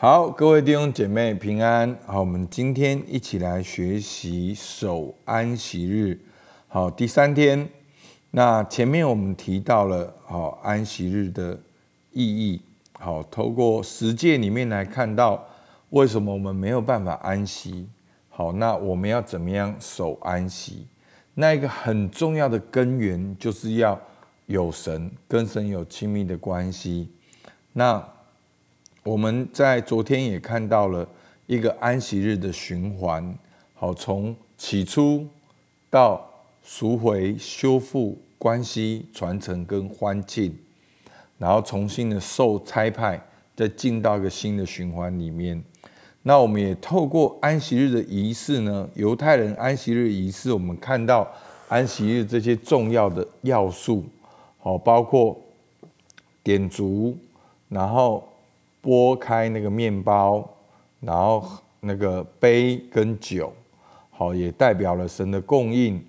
好，各位弟兄姐妹平安。好，我们今天一起来学习守安息日。好，第三天。那前面我们提到了好安息日的意义。好，透过实践里面来看到为什么我们没有办法安息。好，那我们要怎么样守安息？那一个很重要的根源就是要有神，跟神有亲密的关系。那我们在昨天也看到了一个安息日的循环，好，从起初到赎回、修复关系、传承跟欢庆，然后重新的受差派，再进到一个新的循环里面。那我们也透过安息日的仪式呢，犹太人安息日仪式，我们看到安息日这些重要的要素，好，包括点烛，然后。拨开那个面包，然后那个杯跟酒，好，也代表了神的供应，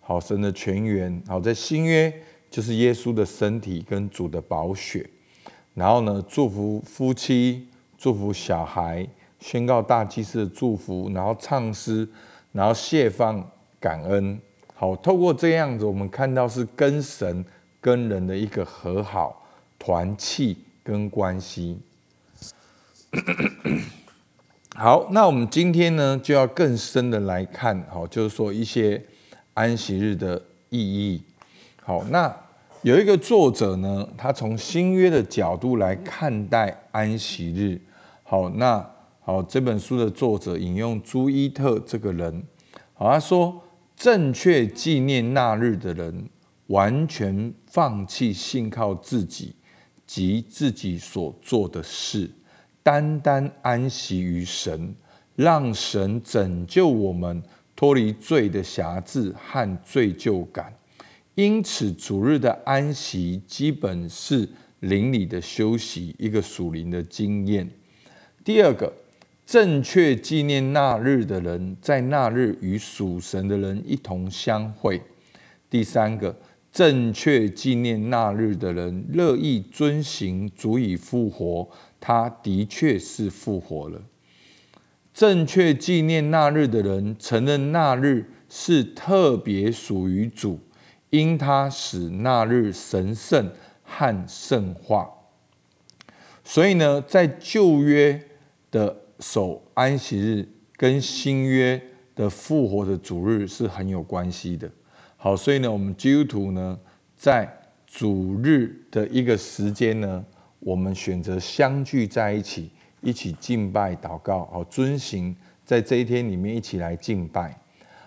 好，神的泉源，好，在新约就是耶稣的身体跟主的宝血，然后呢，祝福夫妻，祝福小孩，宣告大祭司的祝福，然后唱诗，然后谢放感恩，好，透过这样子，我们看到是跟神跟人的一个和好团契跟关系。好，那我们今天呢就要更深的来看，好，就是说一些安息日的意义。好，那有一个作者呢，他从新约的角度来看待安息日。好，那好，这本书的作者引用朱伊特这个人，好，他说，正确纪念那日的人，完全放弃信靠自己及自己所做的事。单单安息于神，让神拯救我们脱离罪的辖制和罪疚感。因此，主日的安息基本是灵里的休息，一个属灵的经验。第二个，正确纪念那日的人，在那日与属神的人一同相会。第三个，正确纪念那日的人，乐意遵行足以复活。他的确是复活了。正确纪念那日的人，承认那日是特别属于主，因他使那日神圣和圣化。所以呢，在旧约的守安息日跟新约的复活的主日是很有关系的。好，所以呢，我们基督徒呢，在主日的一个时间呢。我们选择相聚在一起，一起敬拜、祷告，好遵行在这一天里面一起来敬拜。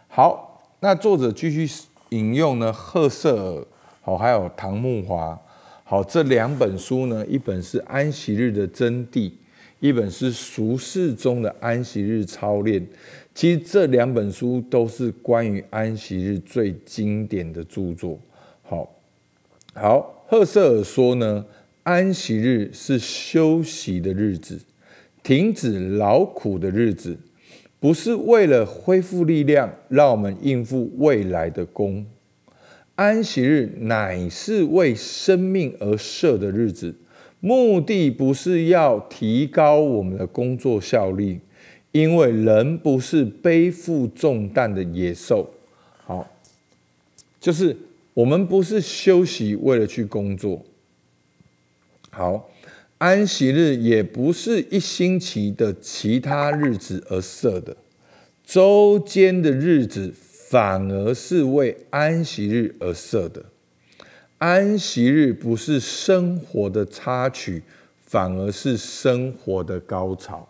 好，那作者继续引用呢，赫瑟尔，好，还有唐木华，好，这两本书呢，一本是安息日的真谛，一本是俗世中的安息日操练。其实这两本书都是关于安息日最经典的著作。好，好，赫瑟尔说呢。安息日是休息的日子，停止劳苦的日子，不是为了恢复力量，让我们应付未来的工。安息日乃是为生命而设的日子，目的不是要提高我们的工作效率，因为人不是背负重担的野兽。好，就是我们不是休息为了去工作。好，安息日也不是一星期的其他日子而设的，周间的日子反而是为安息日而设的。安息日不是生活的插曲，反而是生活的高潮。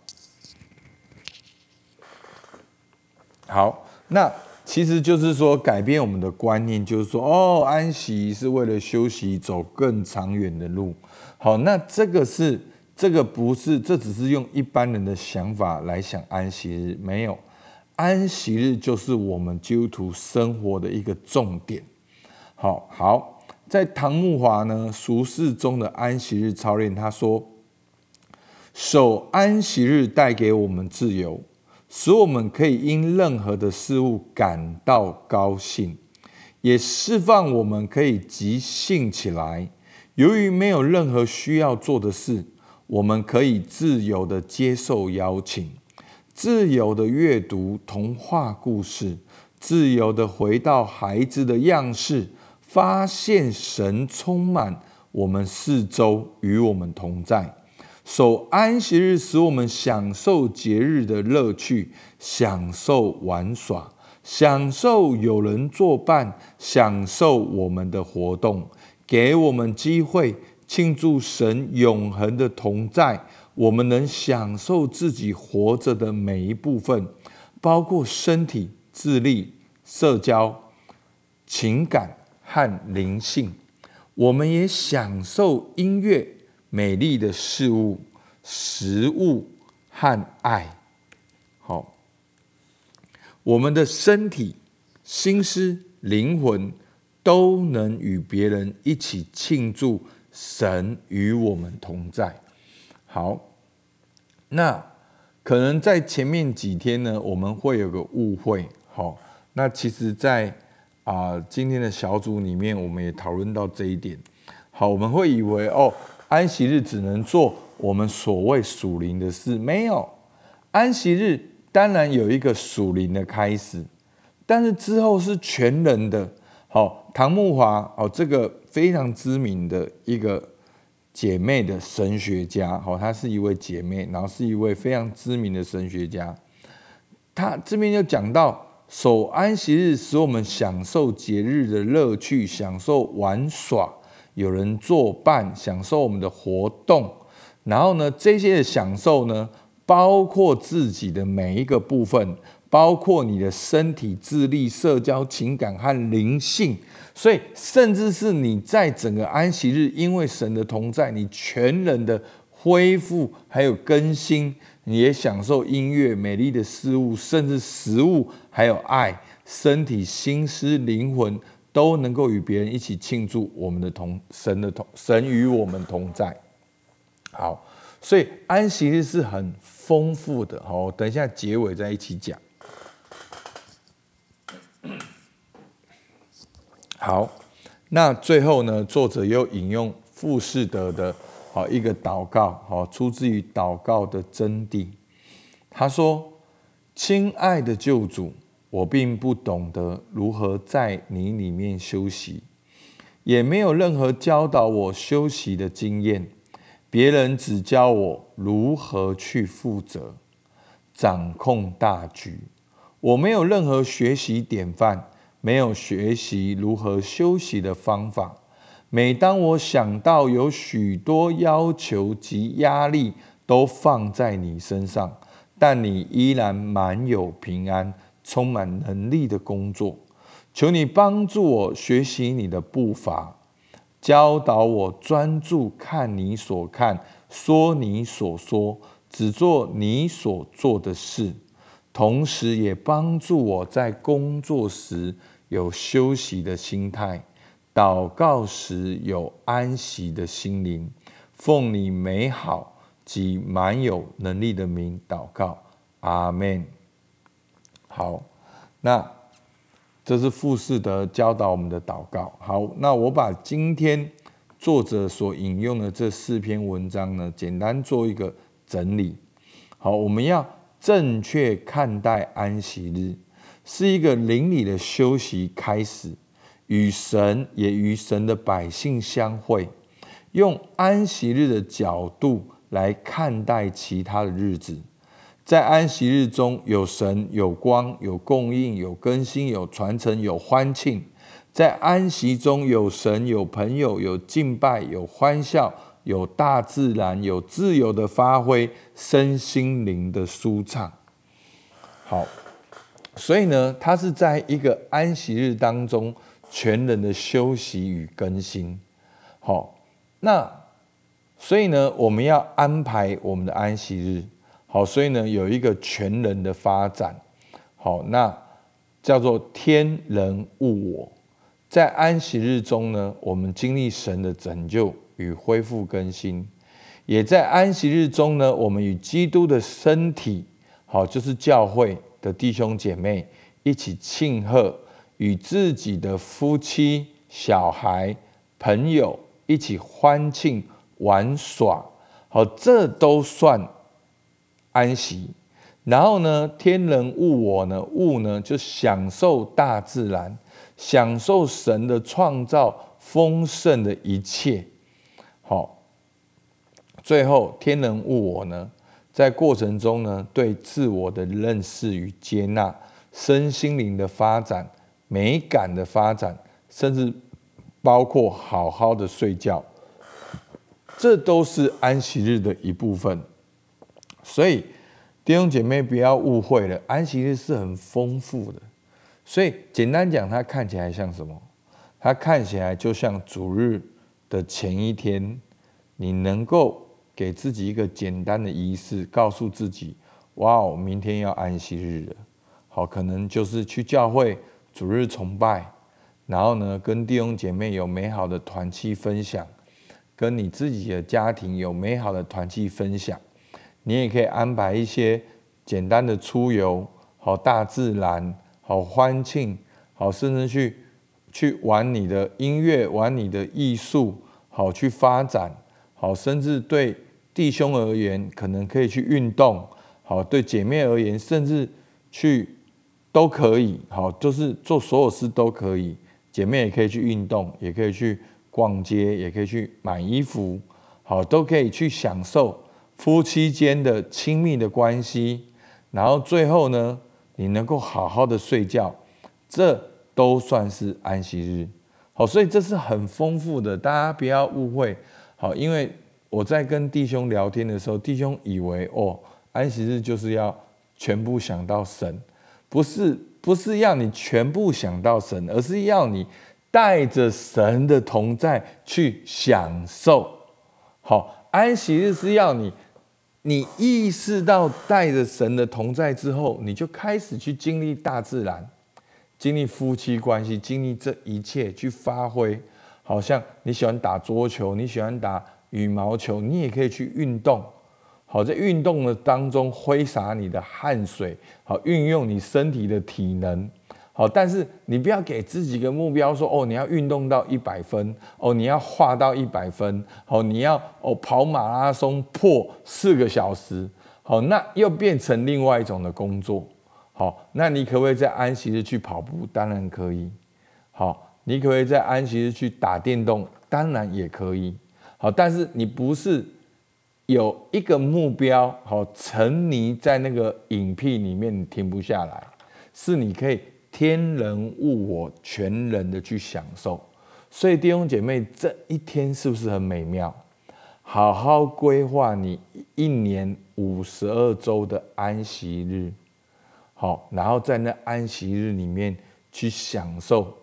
好，那其实就是说改变我们的观念，就是说，哦，安息是为了休息，走更长远的路。好，那这个是这个不是，这只是用一般人的想法来想安息日，没有安息日就是我们基督徒生活的一个重点。好好，在唐木华呢俗世中的安息日操练，他说，守安息日带给我们自由，使我们可以因任何的事物感到高兴，也释放我们可以即兴起来。由于没有任何需要做的事，我们可以自由的接受邀请，自由的阅读童话故事，自由的回到孩子的样式，发现神充满我们四周，与我们同在。守安息日，使我们享受节日的乐趣，享受玩耍，享受有人作伴，享受我们的活动，给我们机会。庆祝神永恒的同在，我们能享受自己活着的每一部分，包括身体、智力、社交、情感和灵性。我们也享受音乐、美丽的事物、食物和爱。好，我们的身体、心思、灵魂都能与别人一起庆祝。神与我们同在。好，那可能在前面几天呢，我们会有个误会。好，那其实，在啊今天的小组里面，我们也讨论到这一点。好，我们会以为哦，安息日只能做我们所谓属灵的事，没有。安息日当然有一个属灵的开始，但是之后是全人的。好，唐木华哦，这个。非常知名的一个姐妹的神学家，好，她是一位姐妹，然后是一位非常知名的神学家。她这边就讲到，守安息日使我们享受节日的乐趣，享受玩耍，有人作伴，享受我们的活动。然后呢，这些的享受呢，包括自己的每一个部分，包括你的身体、智力、社交、情感和灵性。所以，甚至是你在整个安息日，因为神的同在，你全人的恢复还有更新，你也享受音乐、美丽的事物，甚至食物，还有爱，身体、心思、灵魂都能够与别人一起庆祝我们的同神的同神与我们同在。好，所以安息日是很丰富的。好，等一下结尾再一起讲。好，那最后呢？作者又引用富士德的好一个祷告，好出自于祷告的真谛。他说：“亲爱的救主，我并不懂得如何在你里面休息，也没有任何教导我休息的经验。别人只教我如何去负责、掌控大局，我没有任何学习典范。”没有学习如何休息的方法。每当我想到有许多要求及压力都放在你身上，但你依然满有平安、充满能力的工作，求你帮助我学习你的步伐，教导我专注看你所看、说你所说、只做你所做的事，同时也帮助我在工作时。有休息的心态，祷告时有安息的心灵，奉你美好及满有能力的名祷告，阿门。好，那这是富士德教导我们的祷告。好，那我把今天作者所引用的这四篇文章呢，简单做一个整理。好，我们要正确看待安息日。是一个灵里的休息开始，与神也与神的百姓相会，用安息日的角度来看待其他的日子。在安息日中有神、有光、有供应、有更新、有传承、有欢庆。在安息中有神、有朋友、有敬拜、有欢笑、有大自然、有自由的发挥，身心灵的舒畅。好。所以呢，他是在一个安息日当中，全人的休息与更新。好，那所以呢，我们要安排我们的安息日。好，所以呢，有一个全人的发展。好，那叫做天人物我。在安息日中呢，我们经历神的拯救与恢复更新；也在安息日中呢，我们与基督的身体，好，就是教会。弟兄姐妹一起庆贺，与自己的夫妻、小孩、朋友一起欢庆玩耍，好，这都算安息。然后呢，天人物我呢，物呢就享受大自然，享受神的创造丰盛的一切。好，最后天人物我呢，在过程中呢，对自我的认识与接纳，身心灵的发展，美感的发展，甚至包括好好的睡觉，这都是安息日的一部分。所以。弟兄姐妹，不要误会了，安息日是很丰富的。所以简单讲，它看起来像什么？它看起来就像主日的前一天，你能够给自己一个简单的仪式，告诉自己：哇哦，明天要安息日了。好，可能就是去教会主日崇拜，然后呢，跟弟兄姐妹有美好的团契分享，跟你自己的家庭有美好的团契分享。你也可以安排一些简单的出游，好大自然，好欢庆，好甚至去去玩你的音乐，玩你的艺术，好去发展，好甚至对弟兄而言，可能可以去运动，好对姐妹而言，甚至去都可以，好就是做所有事都可以。姐妹也可以去运动，也可以去逛街，也可以去买衣服，好都可以去享受。夫妻间的亲密的关系，然后最后呢，你能够好好的睡觉，这都算是安息日。好，所以这是很丰富的，大家不要误会。好，因为我在跟弟兄聊天的时候，弟兄以为哦，安息日就是要全部想到神，不是，不是要你全部想到神，而是要你带着神的同在去享受。好，安息日是要你。你意识到带着神的同在之后，你就开始去经历大自然，经历夫妻关系，经历这一切去发挥。好像你喜欢打桌球，你喜欢打羽毛球，你也可以去运动。好，在运动的当中挥洒你的汗水，好运用你身体的体能。好，但是你不要给自己个目标，说哦，你要运动到一百分，哦，你要画到一百分，好，你要哦跑马拉松破四个小时，好，那又变成另外一种的工作。好，那你可不可以在安息日去跑步？当然可以。好，你可不可以在安息日去打电动？当然也可以。好，但是你不是有一个目标，好，沉迷在那个影片里面，你停不下来，是你可以。天人物我全人的去享受，所以弟兄姐妹，这一天是不是很美妙？好好规划你一年五十二周的安息日，好，然后在那安息日里面去享受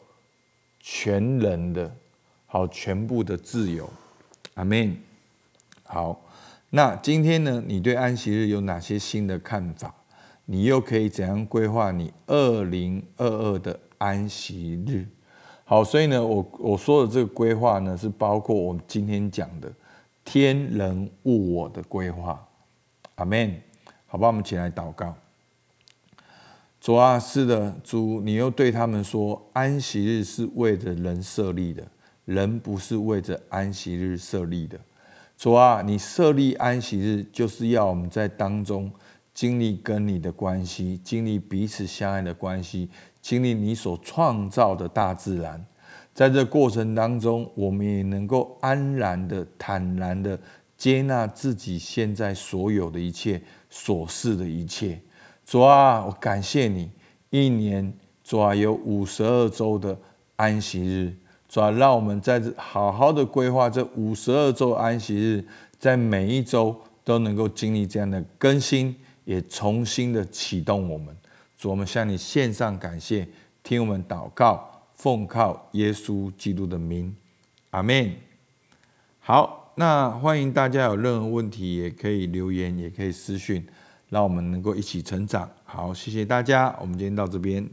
全人的好全部的自由。阿门。好，那今天呢，你对安息日有哪些新的看法？你又可以怎样规划你二零二二的安息日？好，所以呢，我我说的这个规划呢，是包括我们今天讲的天人物我的规划。阿门。好吧，我们起来祷告。主啊，是的，主，你又对他们说，安息日是为着人设立的，人不是为着安息日设立的。主啊，你设立安息日，就是要我们在当中。经历跟你的关系，经历彼此相爱的关系，经历你所创造的大自然，在这过程当中，我们也能够安然的、坦然的接纳自己现在所有的一切、所事的一切。主啊，我感谢你，一年主啊有五十二周的安息日，主啊，让我们在这好好的规划这五十二周安息日，在每一周都能够经历这样的更新。也重新的启动我们，主，我们向你献上感谢，听我们祷告，奉靠耶稣基督的名，阿门。好，那欢迎大家有任何问题，也可以留言，也可以私讯，让我们能够一起成长。好，谢谢大家，我们今天到这边。